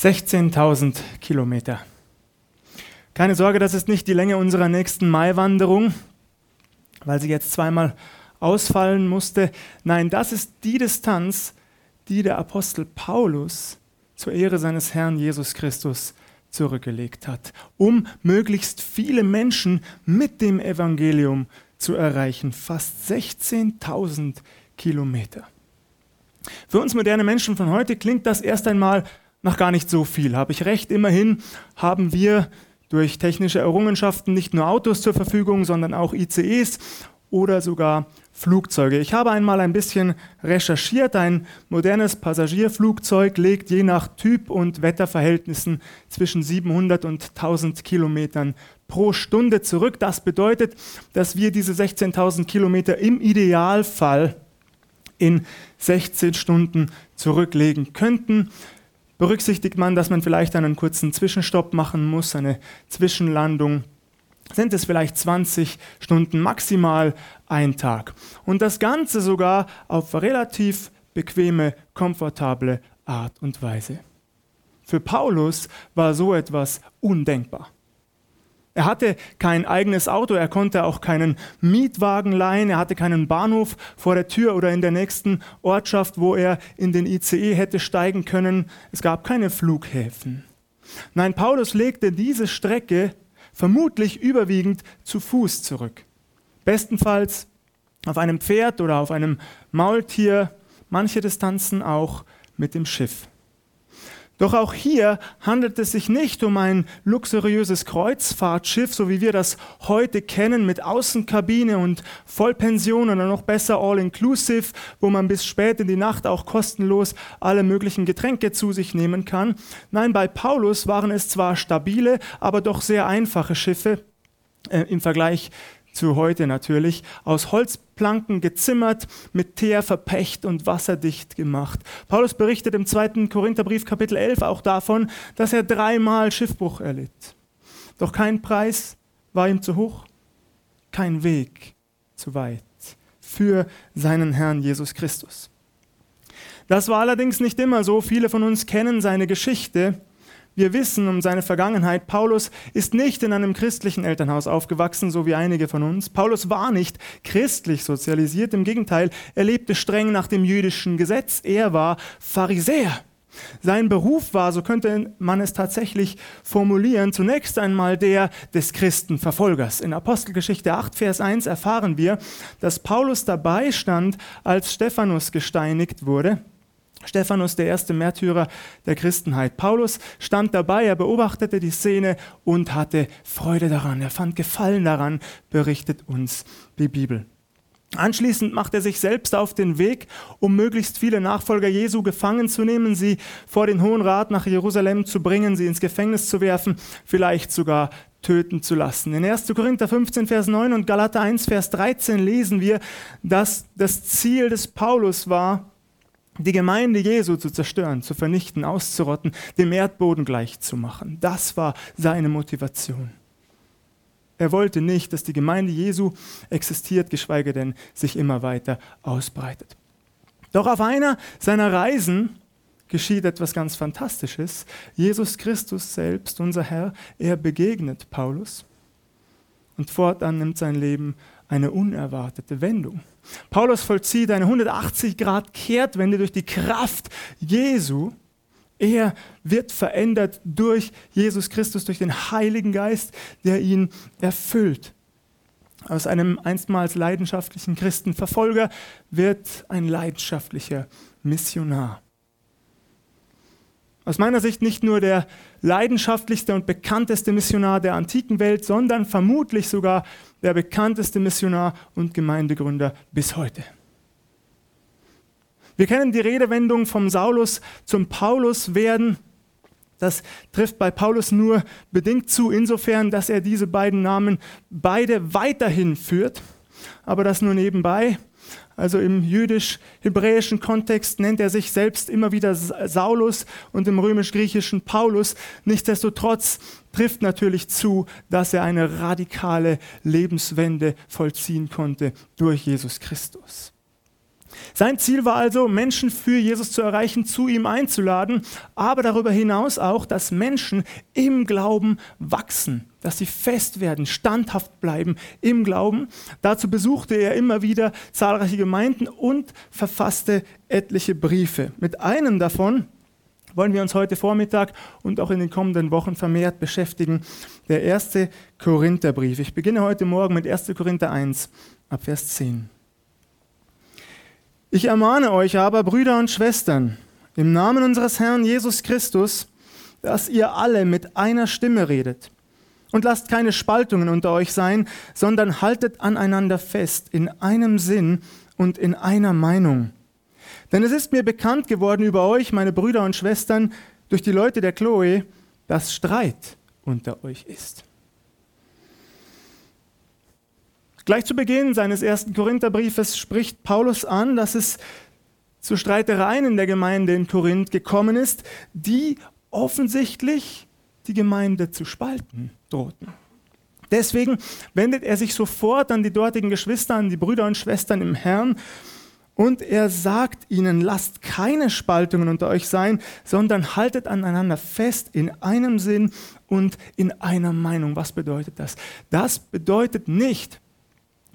16.000 Kilometer. Keine Sorge, das ist nicht die Länge unserer nächsten Maiwanderung, weil sie jetzt zweimal ausfallen musste. Nein, das ist die Distanz, die der Apostel Paulus zur Ehre seines Herrn Jesus Christus zurückgelegt hat, um möglichst viele Menschen mit dem Evangelium zu erreichen. Fast 16.000 Kilometer. Für uns moderne Menschen von heute klingt das erst einmal noch gar nicht so viel. Habe ich recht? Immerhin haben wir durch technische Errungenschaften nicht nur Autos zur Verfügung, sondern auch ICEs oder sogar Flugzeuge. Ich habe einmal ein bisschen recherchiert. Ein modernes Passagierflugzeug legt je nach Typ und Wetterverhältnissen zwischen 700 und 1000 Kilometern pro Stunde zurück. Das bedeutet, dass wir diese 16.000 Kilometer im Idealfall in 16 Stunden zurücklegen könnten. Berücksichtigt man, dass man vielleicht einen kurzen Zwischenstopp machen muss, eine Zwischenlandung, sind es vielleicht 20 Stunden, maximal ein Tag. Und das Ganze sogar auf relativ bequeme, komfortable Art und Weise. Für Paulus war so etwas undenkbar. Er hatte kein eigenes Auto, er konnte auch keinen Mietwagen leihen, er hatte keinen Bahnhof vor der Tür oder in der nächsten Ortschaft, wo er in den ICE hätte steigen können. Es gab keine Flughäfen. Nein, Paulus legte diese Strecke vermutlich überwiegend zu Fuß zurück. Bestenfalls auf einem Pferd oder auf einem Maultier, manche Distanzen auch mit dem Schiff. Doch auch hier handelt es sich nicht um ein luxuriöses Kreuzfahrtschiff, so wie wir das heute kennen, mit Außenkabine und Vollpension oder noch besser All-Inclusive, wo man bis spät in die Nacht auch kostenlos alle möglichen Getränke zu sich nehmen kann. Nein, bei Paulus waren es zwar stabile, aber doch sehr einfache Schiffe äh, im Vergleich zu heute natürlich, aus Holzplanken gezimmert, mit Teer verpecht und wasserdicht gemacht. Paulus berichtet im 2. Korintherbrief Kapitel 11 auch davon, dass er dreimal Schiffbruch erlitt. Doch kein Preis war ihm zu hoch, kein Weg zu weit für seinen Herrn Jesus Christus. Das war allerdings nicht immer so. Viele von uns kennen seine Geschichte wir wissen um seine Vergangenheit. Paulus ist nicht in einem christlichen Elternhaus aufgewachsen, so wie einige von uns. Paulus war nicht christlich sozialisiert. Im Gegenteil, er lebte streng nach dem jüdischen Gesetz. Er war Pharisäer. Sein Beruf war, so könnte man es tatsächlich formulieren, zunächst einmal der des Christenverfolgers. In Apostelgeschichte 8, Vers 1 erfahren wir, dass Paulus dabei stand, als Stephanus gesteinigt wurde. Stephanus, der erste Märtyrer der Christenheit. Paulus stand dabei, er beobachtete die Szene und hatte Freude daran. Er fand Gefallen daran, berichtet uns die Bibel. Anschließend macht er sich selbst auf den Weg, um möglichst viele Nachfolger Jesu gefangen zu nehmen, sie vor den Hohen Rat nach Jerusalem zu bringen, sie ins Gefängnis zu werfen, vielleicht sogar töten zu lassen. In 1. Korinther 15, Vers 9 und Galater 1, Vers 13 lesen wir, dass das Ziel des Paulus war, die Gemeinde Jesu zu zerstören, zu vernichten, auszurotten, dem Erdboden gleichzumachen. Das war seine Motivation. Er wollte nicht, dass die Gemeinde Jesu existiert, geschweige denn sich immer weiter ausbreitet. Doch auf einer seiner Reisen geschieht etwas ganz Fantastisches. Jesus Christus selbst, unser Herr, er begegnet Paulus und fortan nimmt sein Leben eine unerwartete Wendung. Paulus vollzieht eine 180-Grad-Kehrtwende durch die Kraft Jesu. Er wird verändert durch Jesus Christus, durch den Heiligen Geist, der ihn erfüllt. Aus einem einstmals leidenschaftlichen Christenverfolger wird ein leidenschaftlicher Missionar. Aus meiner Sicht nicht nur der leidenschaftlichste und bekannteste Missionar der antiken Welt, sondern vermutlich sogar der bekannteste Missionar und Gemeindegründer bis heute. Wir kennen die Redewendung vom Saulus zum Paulus werden. Das trifft bei Paulus nur bedingt zu, insofern, dass er diese beiden Namen beide weiterhin führt, aber das nur nebenbei. Also im jüdisch-hebräischen Kontext nennt er sich selbst immer wieder Saulus und im römisch-griechischen Paulus. Nichtsdestotrotz trifft natürlich zu, dass er eine radikale Lebenswende vollziehen konnte durch Jesus Christus. Sein Ziel war also, Menschen für Jesus zu erreichen, zu ihm einzuladen, aber darüber hinaus auch, dass Menschen im Glauben wachsen, dass sie fest werden, standhaft bleiben im Glauben. Dazu besuchte er immer wieder zahlreiche Gemeinden und verfasste etliche Briefe. Mit einem davon wollen wir uns heute Vormittag und auch in den kommenden Wochen vermehrt beschäftigen. Der erste Korintherbrief. Ich beginne heute Morgen mit 1. Korinther 1 ab Vers 10. Ich ermahne euch aber, Brüder und Schwestern, im Namen unseres Herrn Jesus Christus, dass ihr alle mit einer Stimme redet. Und lasst keine Spaltungen unter euch sein, sondern haltet aneinander fest in einem Sinn und in einer Meinung. Denn es ist mir bekannt geworden über euch, meine Brüder und Schwestern, durch die Leute der Chloe, dass Streit unter euch ist. Gleich zu Beginn seines ersten Korintherbriefes spricht Paulus an, dass es zu Streitereien in der Gemeinde in Korinth gekommen ist, die offensichtlich die Gemeinde zu spalten drohten. Deswegen wendet er sich sofort an die dortigen Geschwister, an die Brüder und Schwestern im Herrn und er sagt ihnen, lasst keine Spaltungen unter euch sein, sondern haltet aneinander fest in einem Sinn und in einer Meinung. Was bedeutet das? Das bedeutet nicht,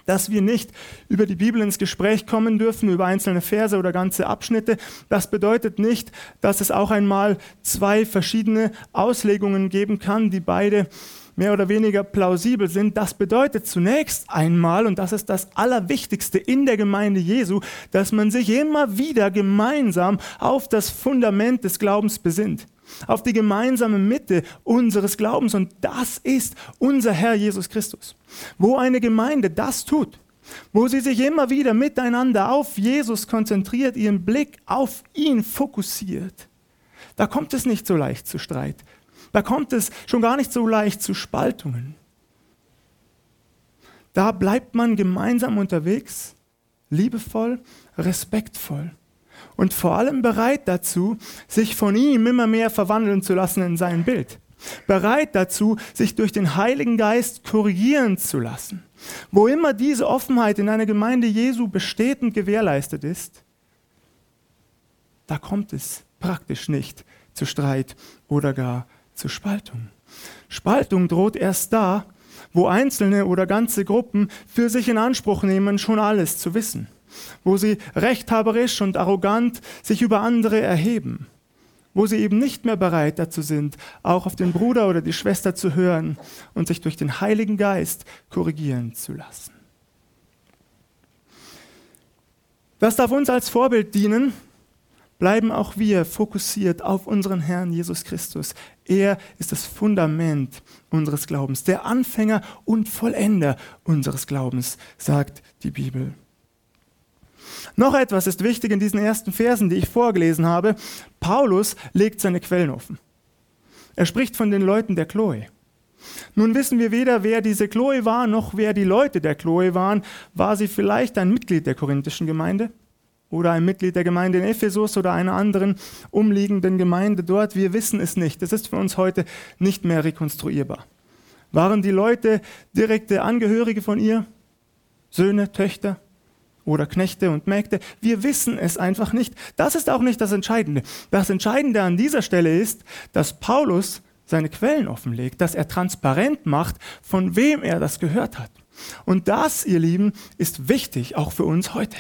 dass wir nicht über die Bibel ins Gespräch kommen dürfen, über einzelne Verse oder ganze Abschnitte. Das bedeutet nicht, dass es auch einmal zwei verschiedene Auslegungen geben kann, die beide mehr oder weniger plausibel sind. Das bedeutet zunächst einmal, und das ist das Allerwichtigste in der Gemeinde Jesu, dass man sich immer wieder gemeinsam auf das Fundament des Glaubens besinnt auf die gemeinsame Mitte unseres Glaubens und das ist unser Herr Jesus Christus. Wo eine Gemeinde das tut, wo sie sich immer wieder miteinander auf Jesus konzentriert, ihren Blick auf ihn fokussiert, da kommt es nicht so leicht zu Streit. Da kommt es schon gar nicht so leicht zu Spaltungen. Da bleibt man gemeinsam unterwegs, liebevoll, respektvoll und vor allem bereit dazu, sich von ihm immer mehr verwandeln zu lassen in sein Bild. Bereit dazu, sich durch den Heiligen Geist korrigieren zu lassen. Wo immer diese Offenheit in einer Gemeinde Jesu besteht und gewährleistet ist, da kommt es praktisch nicht zu Streit oder gar zu Spaltung. Spaltung droht erst da, wo Einzelne oder ganze Gruppen für sich in Anspruch nehmen, schon alles zu wissen wo sie rechthaberisch und arrogant sich über andere erheben, wo sie eben nicht mehr bereit dazu sind, auch auf den Bruder oder die Schwester zu hören und sich durch den Heiligen Geist korrigieren zu lassen. Das darf uns als Vorbild dienen, bleiben auch wir fokussiert auf unseren Herrn Jesus Christus. Er ist das Fundament unseres Glaubens, der Anfänger und Vollender unseres Glaubens, sagt die Bibel. Noch etwas ist wichtig in diesen ersten Versen, die ich vorgelesen habe. Paulus legt seine Quellen offen. Er spricht von den Leuten der Chloe. Nun wissen wir weder, wer diese Chloe war, noch wer die Leute der Chloe waren. War sie vielleicht ein Mitglied der korinthischen Gemeinde? Oder ein Mitglied der Gemeinde in Ephesus oder einer anderen umliegenden Gemeinde dort? Wir wissen es nicht. Das ist für uns heute nicht mehr rekonstruierbar. Waren die Leute direkte Angehörige von ihr? Söhne, Töchter? oder Knechte und Mägde. Wir wissen es einfach nicht. Das ist auch nicht das Entscheidende. Das Entscheidende an dieser Stelle ist, dass Paulus seine Quellen offenlegt, dass er transparent macht, von wem er das gehört hat. Und das, ihr Lieben, ist wichtig, auch für uns heute.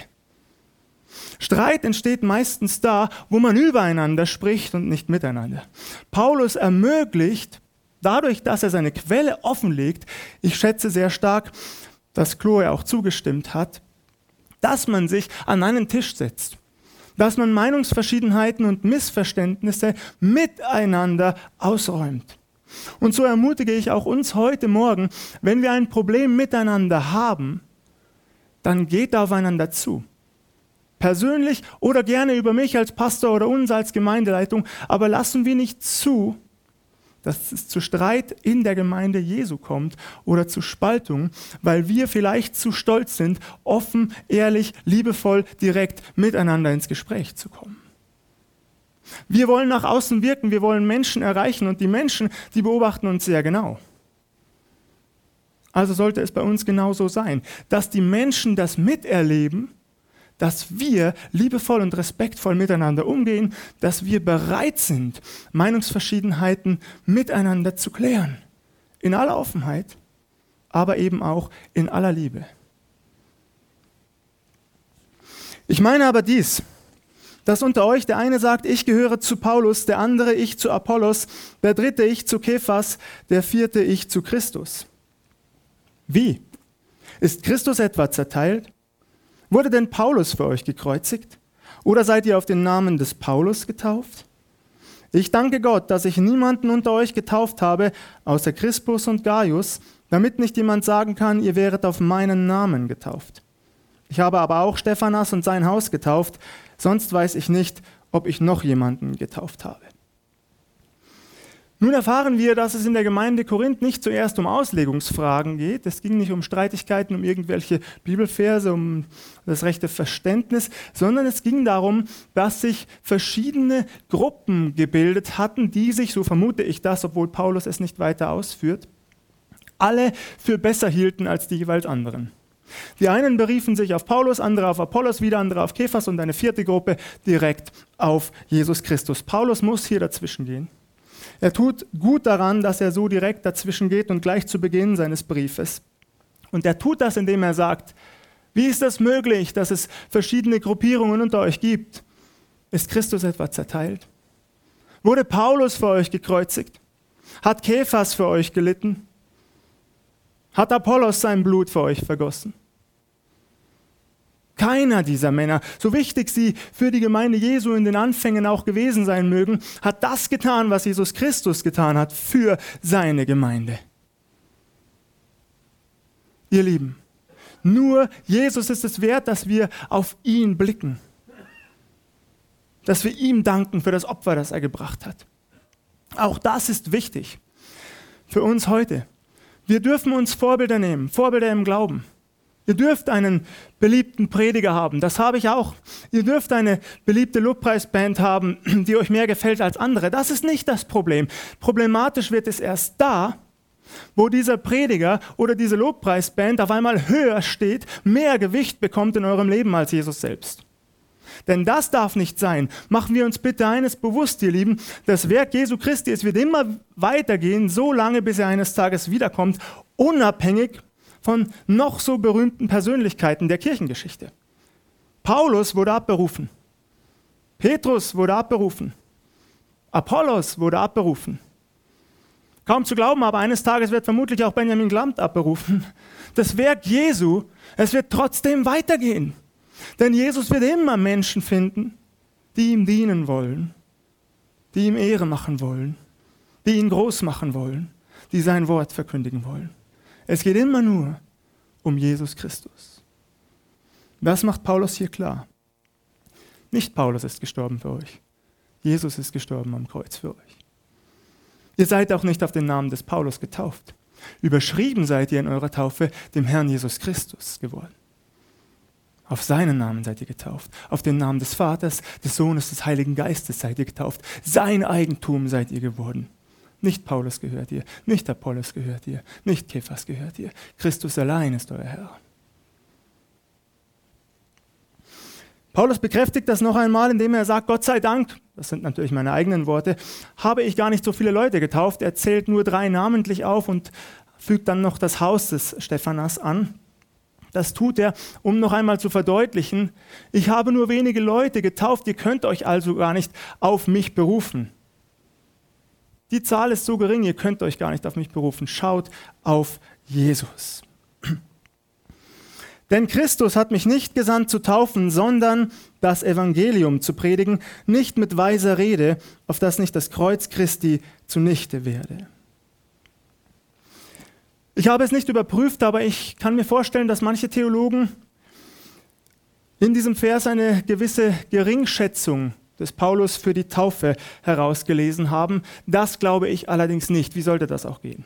Streit entsteht meistens da, wo man übereinander spricht und nicht miteinander. Paulus ermöglicht, dadurch, dass er seine Quelle offenlegt, ich schätze sehr stark, dass Chloe auch zugestimmt hat, dass man sich an einen Tisch setzt, dass man Meinungsverschiedenheiten und Missverständnisse miteinander ausräumt. Und so ermutige ich auch uns heute Morgen, wenn wir ein Problem miteinander haben, dann geht aufeinander zu. Persönlich oder gerne über mich als Pastor oder uns als Gemeindeleitung, aber lassen wir nicht zu, dass es zu Streit in der Gemeinde Jesu kommt oder zu Spaltung, weil wir vielleicht zu stolz sind, offen, ehrlich, liebevoll, direkt miteinander ins Gespräch zu kommen. Wir wollen nach außen wirken, wir wollen Menschen erreichen und die Menschen, die beobachten uns sehr genau. Also sollte es bei uns genauso sein, dass die Menschen das miterleben, dass wir liebevoll und respektvoll miteinander umgehen, dass wir bereit sind, Meinungsverschiedenheiten miteinander zu klären. In aller Offenheit, aber eben auch in aller Liebe. Ich meine aber dies, dass unter euch der eine sagt, ich gehöre zu Paulus, der andere ich zu Apollos, der dritte ich zu Kephas, der vierte ich zu Christus. Wie? Ist Christus etwa zerteilt? Wurde denn Paulus für euch gekreuzigt? Oder seid ihr auf den Namen des Paulus getauft? Ich danke Gott, dass ich niemanden unter euch getauft habe, außer Crispus und Gaius, damit nicht jemand sagen kann, ihr wäret auf meinen Namen getauft. Ich habe aber auch Stephanas und sein Haus getauft, sonst weiß ich nicht, ob ich noch jemanden getauft habe. Nun erfahren wir, dass es in der Gemeinde Korinth nicht zuerst um Auslegungsfragen geht. Es ging nicht um Streitigkeiten, um irgendwelche Bibelverse, um das rechte Verständnis, sondern es ging darum, dass sich verschiedene Gruppen gebildet hatten, die sich, so vermute ich das, obwohl Paulus es nicht weiter ausführt, alle für besser hielten als die jeweils anderen. Die einen beriefen sich auf Paulus, andere auf Apollos, wieder andere auf Kephas und eine vierte Gruppe direkt auf Jesus Christus. Paulus muss hier dazwischen gehen. Er tut gut daran, dass er so direkt dazwischen geht und gleich zu Beginn seines Briefes. Und er tut das, indem er sagt, wie ist das möglich, dass es verschiedene Gruppierungen unter euch gibt? Ist Christus etwa zerteilt? Wurde Paulus für euch gekreuzigt? Hat Kephas für euch gelitten? Hat Apollos sein Blut für euch vergossen? Keiner dieser Männer, so wichtig sie für die Gemeinde Jesu in den Anfängen auch gewesen sein mögen, hat das getan, was Jesus Christus getan hat für seine Gemeinde. Ihr Lieben, nur Jesus ist es wert, dass wir auf ihn blicken, dass wir ihm danken für das Opfer, das er gebracht hat. Auch das ist wichtig für uns heute. Wir dürfen uns Vorbilder nehmen, Vorbilder im Glauben. Ihr dürft einen beliebten Prediger haben, das habe ich auch. Ihr dürft eine beliebte Lobpreisband haben, die euch mehr gefällt als andere. Das ist nicht das Problem. Problematisch wird es erst da, wo dieser Prediger oder diese Lobpreisband auf einmal höher steht, mehr Gewicht bekommt in eurem Leben als Jesus selbst. Denn das darf nicht sein. Machen wir uns bitte eines bewusst, ihr Lieben. Das Werk Jesu Christi, es wird immer weitergehen, so lange, bis er eines Tages wiederkommt, unabhängig von noch so berühmten Persönlichkeiten der Kirchengeschichte. Paulus wurde abberufen. Petrus wurde abberufen. Apollos wurde abberufen. Kaum zu glauben, aber eines Tages wird vermutlich auch Benjamin Glamt abberufen. Das Werk Jesu, es wird trotzdem weitergehen. Denn Jesus wird immer Menschen finden, die ihm dienen wollen, die ihm Ehre machen wollen, die ihn groß machen wollen, die sein Wort verkündigen wollen. Es geht immer nur um Jesus Christus. Das macht Paulus hier klar. Nicht Paulus ist gestorben für euch. Jesus ist gestorben am Kreuz für euch. Ihr seid auch nicht auf den Namen des Paulus getauft. Überschrieben seid ihr in eurer Taufe dem Herrn Jesus Christus geworden. Auf seinen Namen seid ihr getauft. Auf den Namen des Vaters, des Sohnes, des Heiligen Geistes seid ihr getauft. Sein Eigentum seid ihr geworden. Nicht Paulus gehört ihr, nicht Apollos gehört ihr, nicht Kephas gehört ihr. Christus allein ist euer Herr. Paulus bekräftigt das noch einmal, indem er sagt, Gott sei Dank, das sind natürlich meine eigenen Worte, habe ich gar nicht so viele Leute getauft. Er zählt nur drei namentlich auf und fügt dann noch das Haus des Stephanas an. Das tut er, um noch einmal zu verdeutlichen, ich habe nur wenige Leute getauft, ihr könnt euch also gar nicht auf mich berufen. Die Zahl ist so gering, ihr könnt euch gar nicht auf mich berufen. Schaut auf Jesus. Denn Christus hat mich nicht gesandt zu taufen, sondern das Evangelium zu predigen, nicht mit weiser Rede, auf das nicht das Kreuz Christi zunichte werde. Ich habe es nicht überprüft, aber ich kann mir vorstellen, dass manche Theologen in diesem Vers eine gewisse Geringschätzung des Paulus für die Taufe herausgelesen haben. Das glaube ich allerdings nicht. Wie sollte das auch gehen?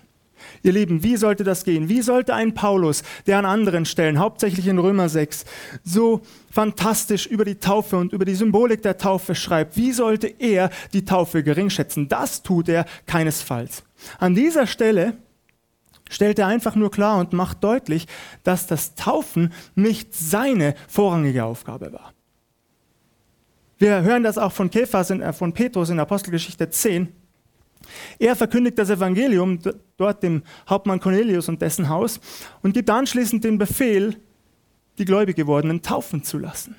Ihr Lieben, wie sollte das gehen? Wie sollte ein Paulus, der an anderen Stellen, hauptsächlich in Römer 6, so fantastisch über die Taufe und über die Symbolik der Taufe schreibt, wie sollte er die Taufe geringschätzen? Das tut er keinesfalls. An dieser Stelle stellt er einfach nur klar und macht deutlich, dass das Taufen nicht seine vorrangige Aufgabe war. Wir hören das auch von Kephas, äh, von Petrus in Apostelgeschichte 10. Er verkündigt das Evangelium dort dem Hauptmann Cornelius und dessen Haus und gibt anschließend den Befehl, die gläubig gewordenen taufen zu lassen.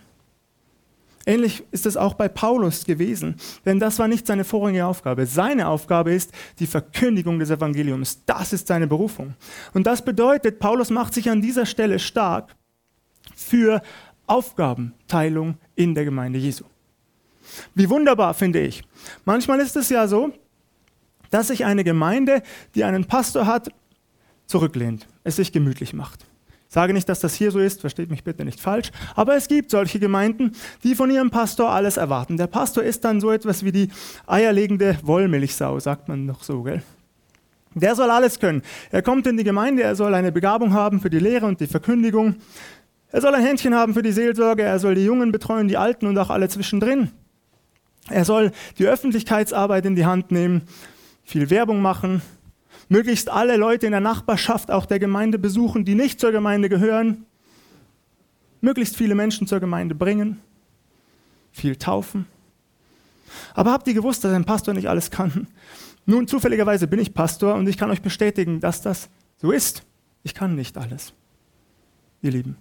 Ähnlich ist es auch bei Paulus gewesen, denn das war nicht seine vorrangige Aufgabe. Seine Aufgabe ist die Verkündigung des Evangeliums. Das ist seine Berufung. Und das bedeutet, Paulus macht sich an dieser Stelle stark für Aufgabenteilung in der Gemeinde Jesu. Wie wunderbar finde ich. Manchmal ist es ja so, dass sich eine Gemeinde, die einen Pastor hat, zurücklehnt, es sich gemütlich macht. Ich sage nicht, dass das hier so ist, versteht mich bitte nicht falsch, aber es gibt solche Gemeinden, die von ihrem Pastor alles erwarten. Der Pastor ist dann so etwas wie die eierlegende Wollmilchsau, sagt man noch so, gell? Der soll alles können. Er kommt in die Gemeinde, er soll eine Begabung haben für die Lehre und die Verkündigung. Er soll ein Händchen haben für die Seelsorge, er soll die Jungen betreuen, die Alten und auch alle zwischendrin. Er soll die Öffentlichkeitsarbeit in die Hand nehmen, viel Werbung machen, möglichst alle Leute in der Nachbarschaft auch der Gemeinde besuchen, die nicht zur Gemeinde gehören, möglichst viele Menschen zur Gemeinde bringen, viel taufen. Aber habt ihr gewusst, dass ein Pastor nicht alles kann? Nun, zufälligerweise bin ich Pastor und ich kann euch bestätigen, dass das so ist. Ich kann nicht alles, ihr Lieben.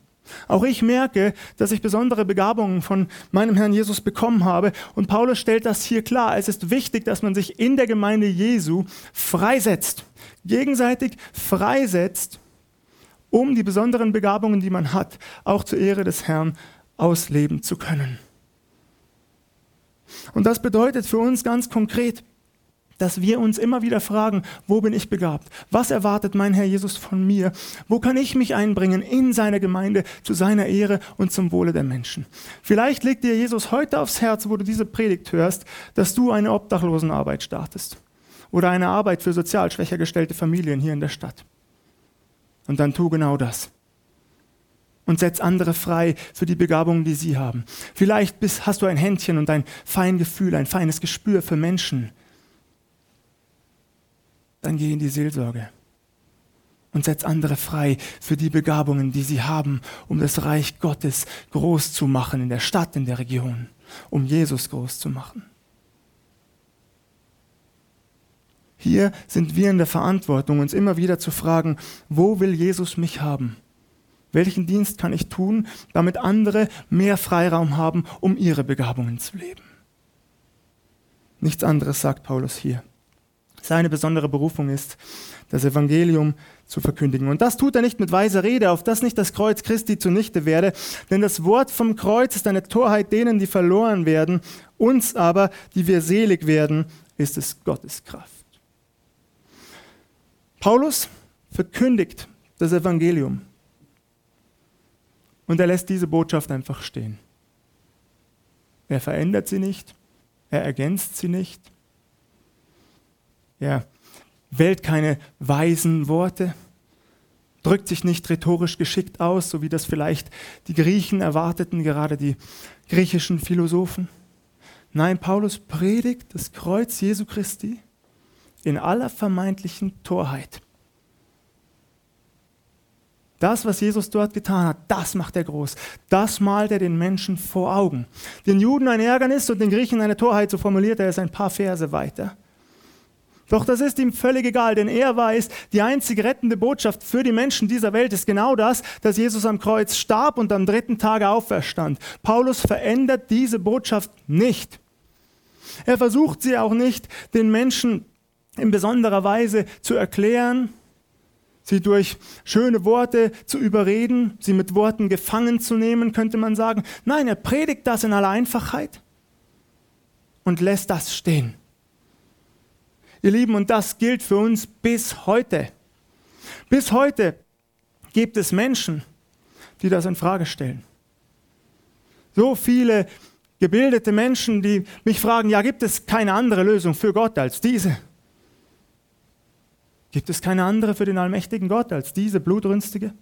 Auch ich merke, dass ich besondere Begabungen von meinem Herrn Jesus bekommen habe. Und Paulus stellt das hier klar. Es ist wichtig, dass man sich in der Gemeinde Jesu freisetzt, gegenseitig freisetzt, um die besonderen Begabungen, die man hat, auch zur Ehre des Herrn ausleben zu können. Und das bedeutet für uns ganz konkret, dass wir uns immer wieder fragen, wo bin ich begabt? Was erwartet mein Herr Jesus von mir? Wo kann ich mich einbringen in seine Gemeinde zu seiner Ehre und zum Wohle der Menschen? Vielleicht legt dir Jesus heute aufs Herz, wo du diese Predigt hörst, dass du eine Obdachlosenarbeit startest oder eine Arbeit für sozial schwächer gestellte Familien hier in der Stadt. Und dann tu genau das und setz andere frei für die Begabungen, die sie haben. Vielleicht bist, hast du ein Händchen und ein Feingefühl, ein feines Gespür für Menschen, dann geh in die Seelsorge und setz andere frei für die Begabungen, die sie haben, um das Reich Gottes groß zu machen in der Stadt, in der Region, um Jesus groß zu machen. Hier sind wir in der Verantwortung, uns immer wieder zu fragen, wo will Jesus mich haben? Welchen Dienst kann ich tun, damit andere mehr Freiraum haben, um ihre Begabungen zu leben? Nichts anderes sagt Paulus hier seine besondere Berufung ist, das Evangelium zu verkündigen. Und das tut er nicht mit weiser Rede, auf das nicht das Kreuz Christi zunichte werde, denn das Wort vom Kreuz ist eine Torheit denen, die verloren werden, uns aber, die wir selig werden, ist es Gottes Kraft. Paulus verkündigt das Evangelium und er lässt diese Botschaft einfach stehen. Er verändert sie nicht, er ergänzt sie nicht, er wählt keine weisen Worte, drückt sich nicht rhetorisch geschickt aus, so wie das vielleicht die Griechen erwarteten, gerade die griechischen Philosophen. Nein, Paulus predigt das Kreuz Jesu Christi in aller vermeintlichen Torheit. Das, was Jesus dort getan hat, das macht er groß. Das malt er den Menschen vor Augen. Den Juden ein Ärgernis und den Griechen eine Torheit, so formuliert er es ein paar Verse weiter. Doch das ist ihm völlig egal, denn er weiß, die einzige rettende Botschaft für die Menschen dieser Welt ist genau das, dass Jesus am Kreuz starb und am dritten Tage auferstand. Paulus verändert diese Botschaft nicht. Er versucht sie auch nicht den Menschen in besonderer Weise zu erklären, sie durch schöne Worte zu überreden, sie mit Worten gefangen zu nehmen, könnte man sagen. Nein, er predigt das in aller Einfachheit und lässt das stehen. Ihr Lieben, und das gilt für uns bis heute. Bis heute gibt es Menschen, die das in Frage stellen. So viele gebildete Menschen, die mich fragen, ja, gibt es keine andere Lösung für Gott als diese? Gibt es keine andere für den allmächtigen Gott als diese blutrünstige?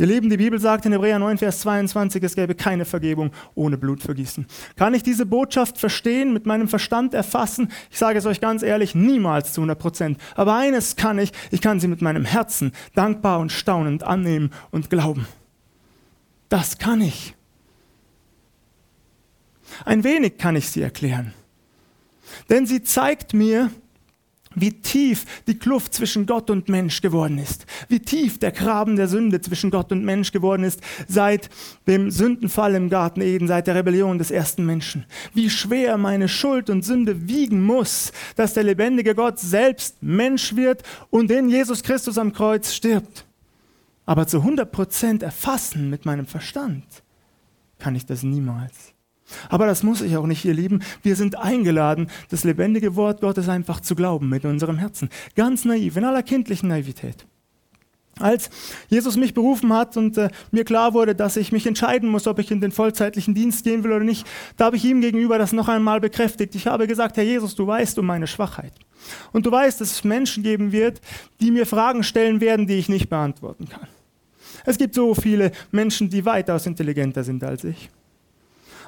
Ihr Lieben, die Bibel sagt in Hebräer 9, Vers 22, es gäbe keine Vergebung ohne Blutvergießen. Kann ich diese Botschaft verstehen, mit meinem Verstand erfassen? Ich sage es euch ganz ehrlich, niemals zu 100 Prozent. Aber eines kann ich, ich kann sie mit meinem Herzen dankbar und staunend annehmen und glauben. Das kann ich. Ein wenig kann ich sie erklären. Denn sie zeigt mir, wie tief die Kluft zwischen Gott und Mensch geworden ist, wie tief der Graben der Sünde zwischen Gott und Mensch geworden ist seit dem Sündenfall im Garten Eden, seit der Rebellion des ersten Menschen, wie schwer meine Schuld und Sünde wiegen muss, dass der lebendige Gott selbst Mensch wird und in Jesus Christus am Kreuz stirbt. Aber zu 100 Prozent erfassen mit meinem Verstand kann ich das niemals. Aber das muss ich auch nicht, ihr Lieben. Wir sind eingeladen, das lebendige Wort Gottes einfach zu glauben mit unserem Herzen. Ganz naiv, in aller kindlichen Naivität. Als Jesus mich berufen hat und äh, mir klar wurde, dass ich mich entscheiden muss, ob ich in den vollzeitlichen Dienst gehen will oder nicht, da habe ich ihm gegenüber das noch einmal bekräftigt. Ich habe gesagt, Herr Jesus, du weißt um meine Schwachheit. Und du weißt, dass es Menschen geben wird, die mir Fragen stellen werden, die ich nicht beantworten kann. Es gibt so viele Menschen, die weitaus intelligenter sind als ich.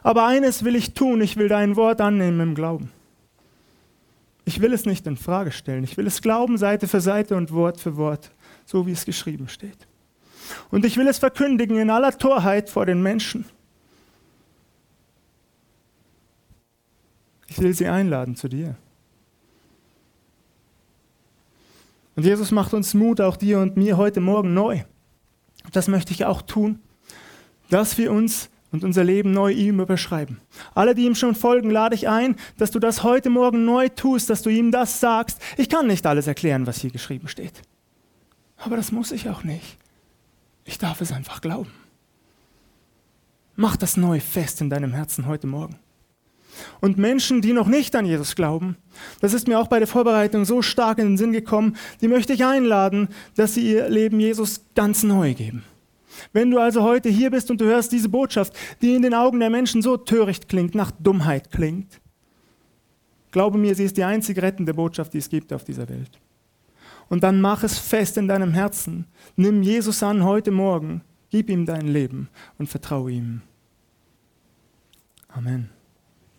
Aber eines will ich tun, ich will dein Wort annehmen im Glauben. Ich will es nicht in Frage stellen, ich will es glauben Seite für Seite und Wort für Wort, so wie es geschrieben steht. Und ich will es verkündigen in aller Torheit vor den Menschen. Ich will sie einladen zu dir. Und Jesus macht uns Mut, auch dir und mir heute Morgen neu. Das möchte ich auch tun, dass wir uns und unser Leben neu ihm überschreiben. Alle, die ihm schon folgen, lade ich ein, dass du das heute Morgen neu tust, dass du ihm das sagst. Ich kann nicht alles erklären, was hier geschrieben steht. Aber das muss ich auch nicht. Ich darf es einfach glauben. Mach das neu fest in deinem Herzen heute Morgen. Und Menschen, die noch nicht an Jesus glauben, das ist mir auch bei der Vorbereitung so stark in den Sinn gekommen, die möchte ich einladen, dass sie ihr Leben Jesus ganz neu geben. Wenn du also heute hier bist und du hörst diese Botschaft, die in den Augen der Menschen so töricht klingt, nach Dummheit klingt, glaube mir, sie ist die einzige rettende Botschaft, die es gibt auf dieser Welt. Und dann mach es fest in deinem Herzen. Nimm Jesus an heute Morgen, gib ihm dein Leben und vertraue ihm. Amen.